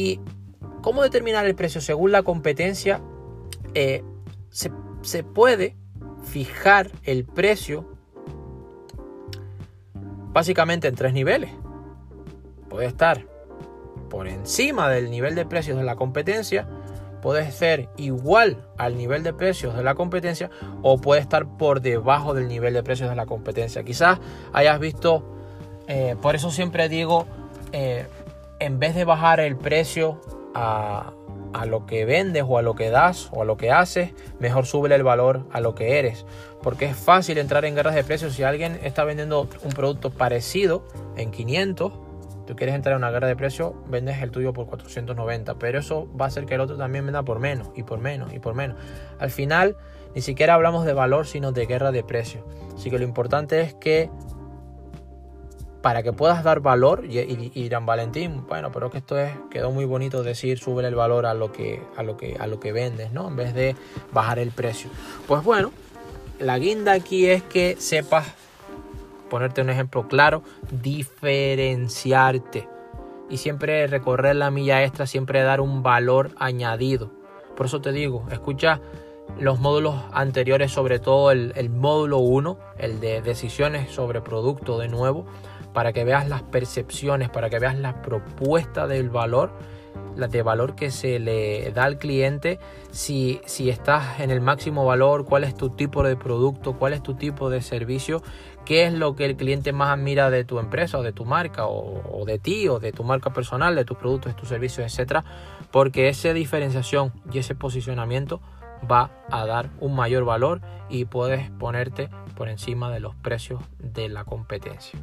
¿Y cómo determinar el precio? Según la competencia, eh, se, se puede fijar el precio básicamente en tres niveles. Puede estar por encima del nivel de precios de la competencia, puede ser igual al nivel de precios de la competencia o puede estar por debajo del nivel de precios de la competencia. Quizás hayas visto, eh, por eso siempre digo, eh, en vez de bajar el precio a, a lo que vendes o a lo que das o a lo que haces, mejor sube el valor a lo que eres. Porque es fácil entrar en guerras de precios. Si alguien está vendiendo un producto parecido en 500, tú quieres entrar en una guerra de precios, vendes el tuyo por 490. Pero eso va a hacer que el otro también venda por menos y por menos y por menos. Al final, ni siquiera hablamos de valor, sino de guerra de precios. Así que lo importante es que para que puedas dar valor y, dirán Valentín, bueno, pero que esto es quedó muy bonito decir sube el valor a lo que a lo que a lo que vendes, ¿no? En vez de bajar el precio. Pues bueno, la guinda aquí es que sepas ponerte un ejemplo claro, diferenciarte y siempre recorrer la milla extra, siempre dar un valor añadido. Por eso te digo, escucha los módulos anteriores, sobre todo el, módulo 1, el de decisiones sobre producto de nuevo, para que veas las percepciones, para que veas la propuesta del valor, la de valor que se le da al cliente, si, si estás en el máximo valor, cuál es tu tipo de producto, cuál es tu tipo de servicio, qué es lo que el cliente más admira de tu empresa o de tu marca o, de ti o de tu marca personal, de tus productos, de tus servicios, etcétera, porque esa diferenciación y ese posicionamiento va a dar un mayor valor y puedes ponerte por encima de los precios de la competencia.